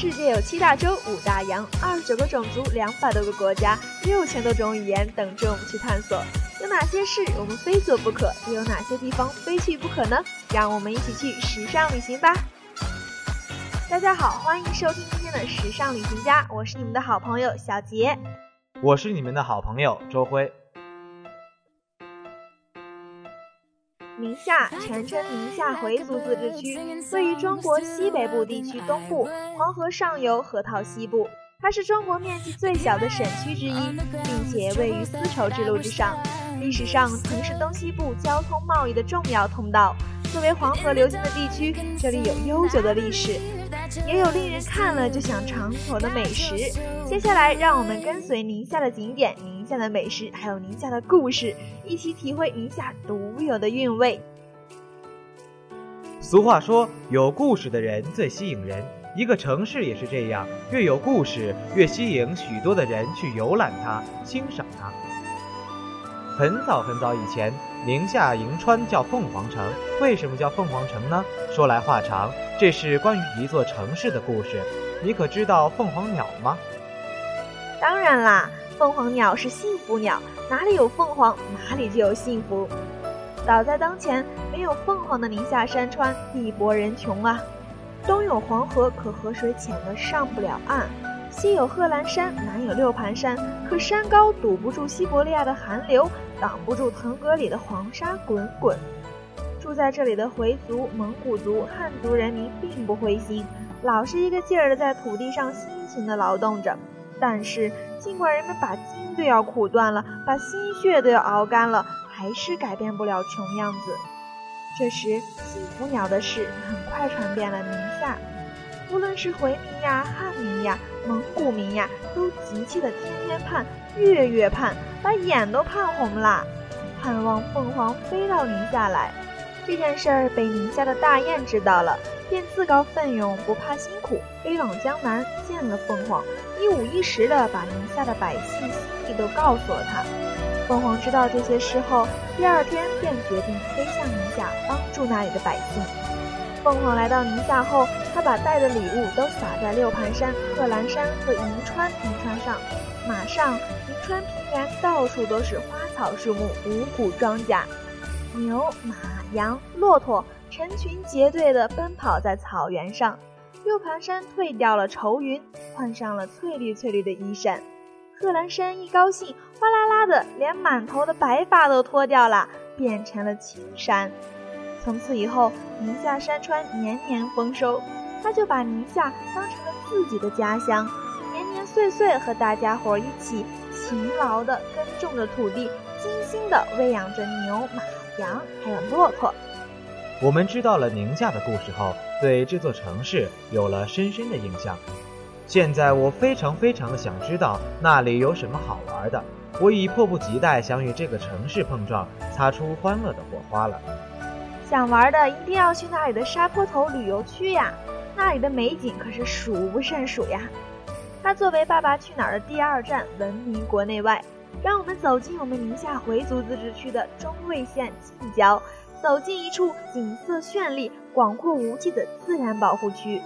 世界有七大洲、五大洋、二十九个种族、两百多个国家、六千多种语言等着我们去探索。有哪些事我们非做不可？又有哪些地方非去不可呢？让我们一起去时尚旅行吧！大家好，欢迎收听今天的时尚旅行家，我是你们的好朋友小杰，我是你们的好朋友周辉。宁夏全称宁夏回族自治区，位于中国西北部地区东部，黄河上游，河套西部。它是中国面积最小的省区之一，并且位于丝绸之路之上，历史上曾是东西部交通贸易的重要通道。作为黄河流经的地区，这里有悠久的历史，也有令人看了就想尝口的美食。接下来，让我们跟随宁夏的景点。宁夏的美食，还有宁夏的故事，一起体会宁夏独有的韵味。俗话说，有故事的人最吸引人。一个城市也是这样，越有故事，越吸引许多的人去游览它、欣赏它。很早很早以前，宁夏银川叫凤凰城。为什么叫凤凰城呢？说来话长，这是关于一座城市的故事。你可知道凤凰鸟吗？当然啦。凤凰鸟是幸福鸟，哪里有凤凰，哪里就有幸福。早在当前，没有凤凰的宁夏山川地薄人穷啊。东有黄河，可河水浅得上不了岸；西有贺兰山，南有六盘山，可山高堵不住西伯利亚的寒流，挡不住腾格里的黄沙滚滚。住在这里的回族、蒙古族、汉族人民并不灰心，老是一个劲儿的在土地上辛勤的劳动着。但是，尽管人们把筋都要苦断了，把心血都要熬干了，还是改变不了穷样子。这时，幸福鸟的事很快传遍了宁夏，无论是回民呀、汉民呀、蒙古民呀，都急切的天天盼、月月盼，把眼都盼红了，盼望凤凰飞到宁夏来。这件事儿被宁夏的大雁知道了。便自告奋勇，不怕辛苦，飞往江南见了凤凰，一五一十的把宁夏的百姓心意都告诉了他。凤凰知道这些事后，第二天便决定飞向宁夏，帮助那里的百姓。凤凰来到宁夏后，他把带的礼物都撒在六盘山、贺兰山和银川平川上，马上银川平原到处都是花草树木、五谷庄稼，牛马羊骆驼。成群结队地奔跑在草原上，六盘山褪掉了愁云，换上了翠绿翠绿的衣衫。贺兰山一高兴，哗啦啦的，连满头的白发都脱掉了，变成了青山。从此以后，宁夏山川年年丰收，他就把宁夏当成了自己的家乡，年年岁岁和大家伙一起勤劳地耕种着土地，精心地喂养着牛马羊，还有骆驼。我们知道了宁夏的故事后，对这座城市有了深深的印象。现在我非常非常的想知道那里有什么好玩的，我已迫不及待想与这个城市碰撞，擦出欢乐的火花了。想玩的一定要去那里的沙坡头旅游区呀，那里的美景可是数不胜数呀。它作为《爸爸去哪儿》的第二站，闻名国内外。让我们走进我们宁夏回族自治区的中卫县近郊。走进一处景色绚丽、广阔无际的自然保护区，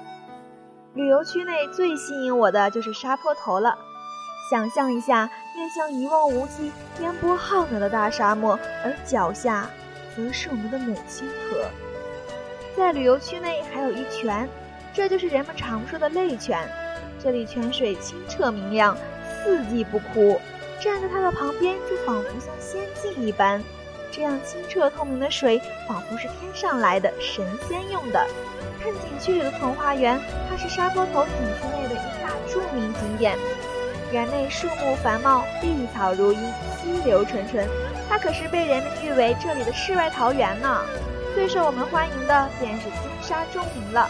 旅游区内最吸引我的就是沙坡头了。想象一下，面向一望无际、烟波浩渺的大沙漠，而脚下则是我们的母亲河。在旅游区内还有一泉，这就是人们常说的泪泉。这里泉水清澈明亮，四季不枯，站在它的旁边就仿佛像仙境一般。这样清澈透明的水，仿佛是天上来的神仙用的。看景区里的桐花园，它是沙坡头景区内的一大著名景点。园内树木繁茂，碧草如茵，溪流纯纯，它可是被人们誉为这里的世外桃源呢。最受我们欢迎的便是金沙钟鸣了。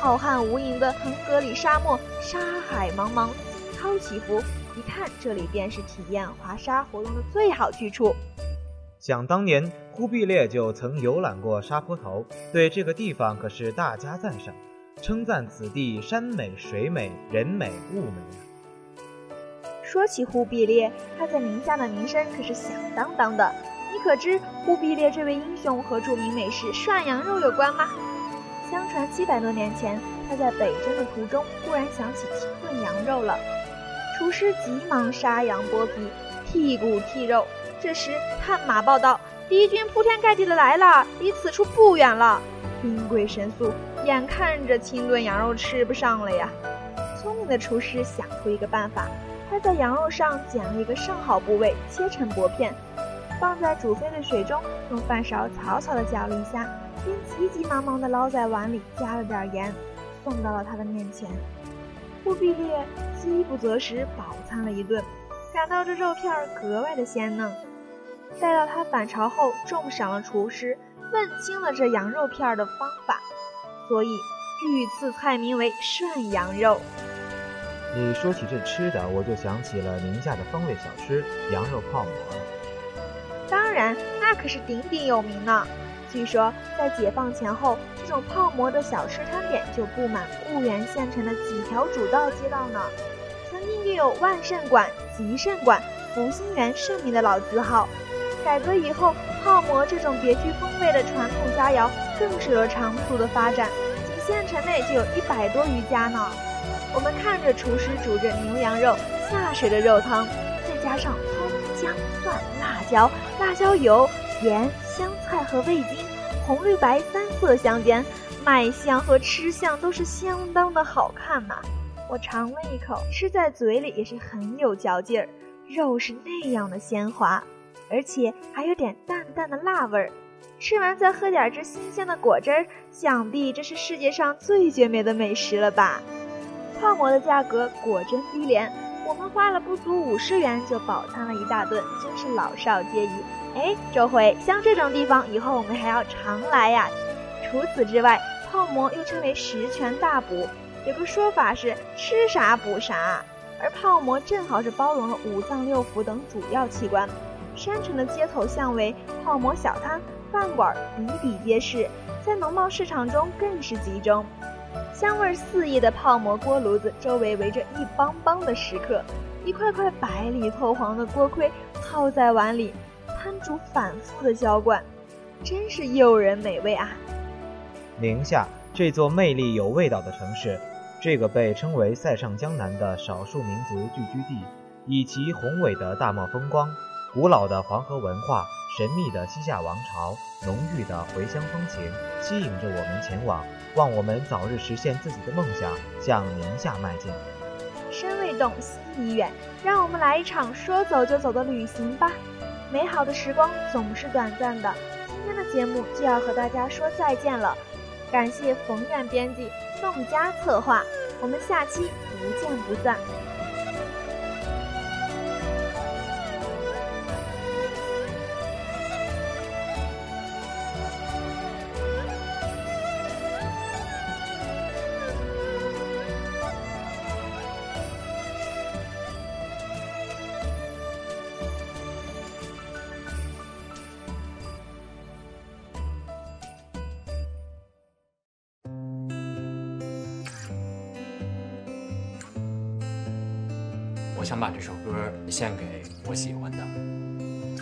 浩瀚无垠的腾格里沙漠，沙海茫茫，惊涛起伏，一看这里便是体验滑沙活动的最好去处。想当年，忽必烈就曾游览过沙坡头，对这个地方可是大加赞赏，称赞此地山美、水美、人美、物美。说起忽必烈，他在宁夏的名声可是响当当的。你可知忽必烈这位英雄和著名美食涮羊肉有关吗？相传七百多年前，他在北征的途中忽然想起清炖羊肉了，厨师急忙杀羊剥皮，剔骨剔肉。这时探马报道，敌军铺天盖地的来了，离此处不远了。兵贵神速，眼看着清炖羊肉吃不上了呀。聪明的厨师想出一个办法，他在羊肉上剪了一个上好部位，切成薄片，放在煮沸的水中，用饭勺草草的搅了一下，便急急忙忙地捞在碗里，加了点盐，送到了他的面前。忽必烈饥不择食，饱餐了一顿，感到这肉片格外的鲜嫩。待到他返朝后，重赏了厨师，问清了这羊肉片的方法，所以御赐菜名为涮羊肉。你说起这吃的，我就想起了宁夏的风味小吃——羊肉泡馍。当然，那可是鼎鼎有名呢。据说在解放前后，这种泡馍的小吃摊点就布满固原县城的几条主道街道呢。曾经就有万盛馆、吉盛馆、福兴园盛名的老字号。改革以后，泡馍这种别具风味的传统佳肴更是有长足的发展，仅县城内就有一百多余家呢。我们看着厨师煮着牛羊肉下水的肉汤，再加上葱、姜、蒜、辣椒、辣椒油、盐、香菜和味精，红绿白三色相间，卖相和吃相都是相当的好看呐。我尝了一口，吃在嘴里也是很有嚼劲儿，肉是那样的鲜滑。而且还有点淡淡的辣味儿，吃完再喝点这新鲜的果汁儿，想必这是世界上最绝美的美食了吧？泡馍的价格果真低廉，我们花了不足五十元就饱餐了一大顿，真是老少皆宜。哎，周回，像这种地方以后我们还要常来呀。除此之外，泡馍又称为十全大补，有个说法是吃啥补啥，而泡馍正好是包容了五脏六腑等主要器官。山城的街头巷尾，泡馍小摊、饭馆比比皆是，在农贸市场中更是集中。香味四溢的泡馍锅炉子周围围着一帮帮的食客，一块块白里透黄的锅盔泡在碗里，摊主反复的浇灌，真是诱人美味啊！宁夏这座魅力有味道的城市，这个被称为塞上江南的少数民族聚居地，以其宏伟的大漠风光。古老的黄河文化，神秘的西夏王朝，浓郁的回乡风情，吸引着我们前往，望我们早日实现自己的梦想，向宁夏迈进。身未动，心已远，让我们来一场说走就走的旅行吧。美好的时光总是短暂的，今天的节目就要和大家说再见了。感谢冯远编辑，宋佳策划，我们下期不见不散。想把这首歌献给我喜欢的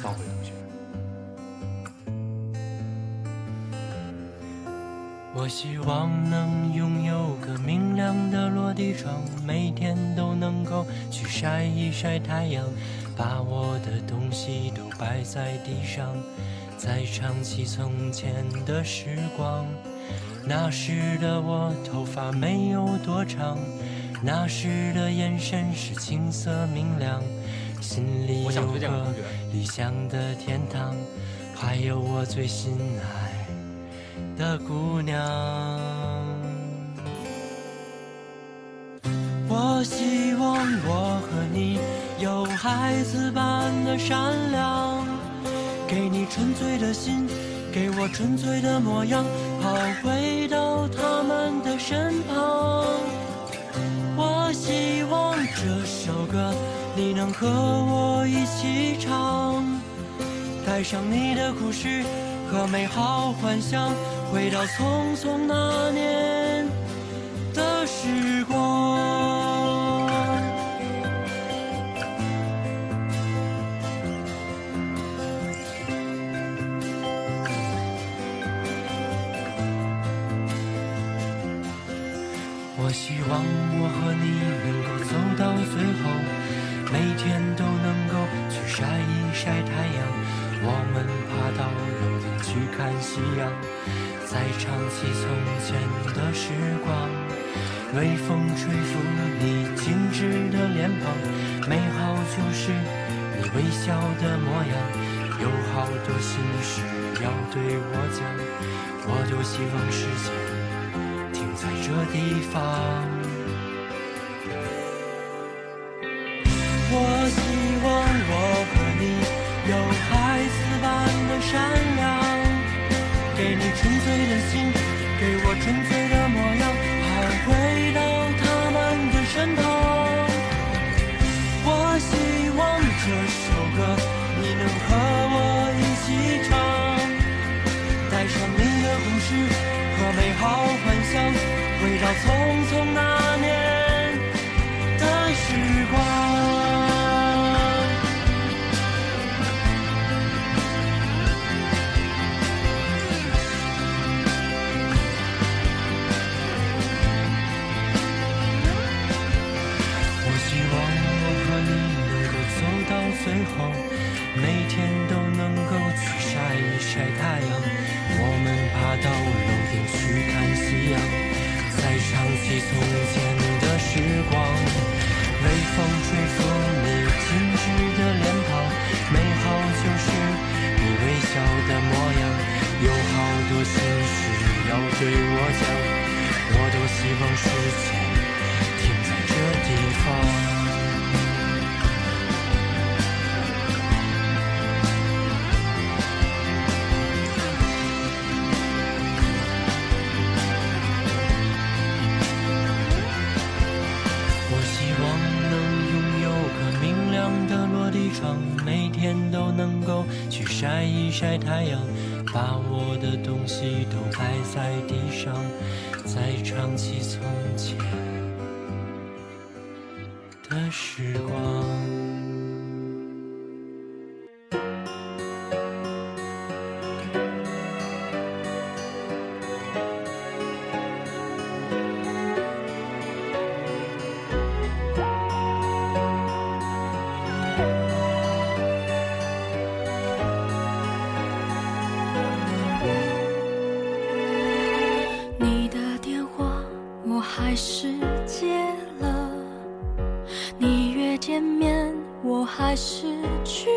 方慧同学。我希望能拥有个明亮的落地窗，每天都能够去晒一晒太阳，把我的东西都摆在地上，再唱起从前的时光。那时的我头发没有多长。那时的眼神是青涩明亮，心里有个理想的天堂，还有我最心爱的姑娘。我希望我和你有孩子般的善良，给你纯粹的心，给我纯粹的模样，好回到他们的身旁。这首歌你能和我一起唱，带上你的故事和美好幻想，回到匆匆那年。去看夕阳，再唱起从前的时光。微风吹拂你精致的脸庞，美好就是你微笑的模样。有好多心事要对我讲，我多希望时间停。在这地方，我希望我和你有孩子般的善良，给你纯粹的心，给我纯粹的模样，好回从前的时光。微风吹拂你精致的脸庞，美好就是你微笑的模样。有好多心事要对我讲，我多希望时间每天都能够去晒一晒太阳，把我的东西都摆在地上，再唱起从前的时光。还是戒了。你约见面我还是去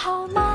好吗？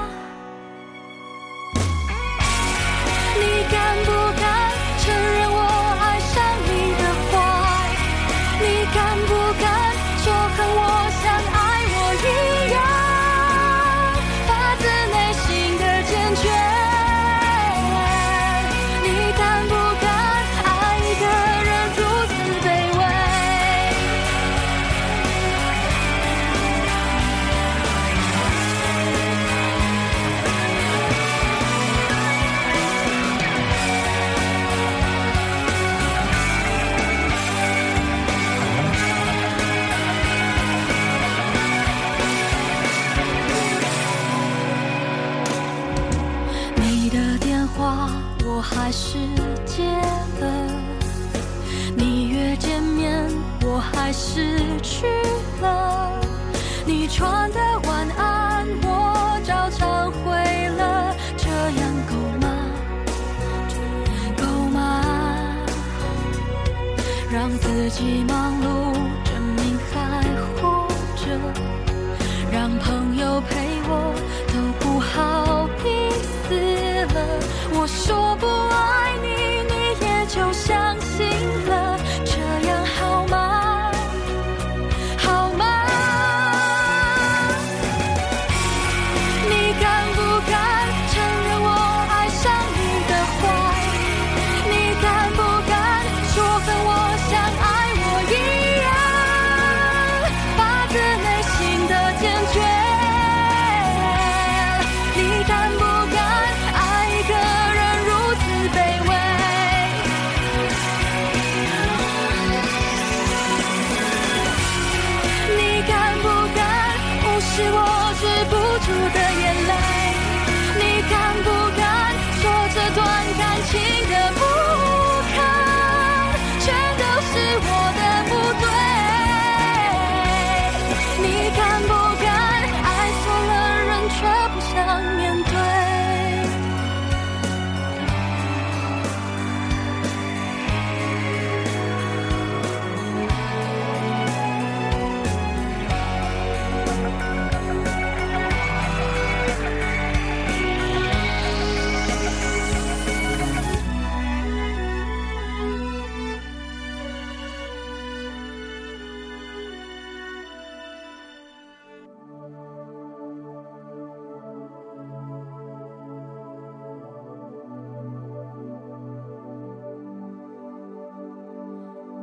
是我止不住的眼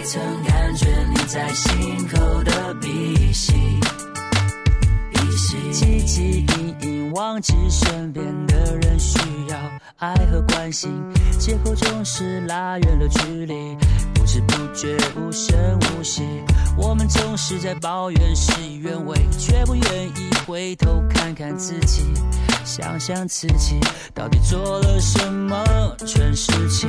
却未曾感觉你在心口的鼻息，鼻息。汲汲营营忘记身边的人需要爱和关心，借口总是拉远了距离，不知不觉无声无息。我们总是在抱怨事与愿违，却不愿意回头看看自己，想想自己到底做了什么蠢事情。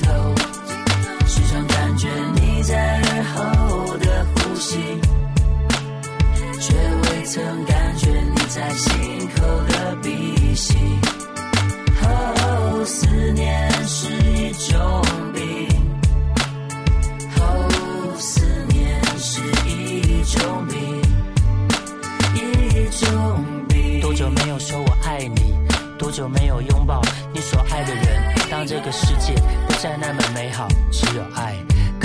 头。在耳后的呼吸，却未曾感觉你在心口的鼻息。哦，思念是一种病，哦，思念是一种病，一种病。多久没有说我爱你？多久没有拥抱你所爱的人？当这个世界不再那么美好，只有爱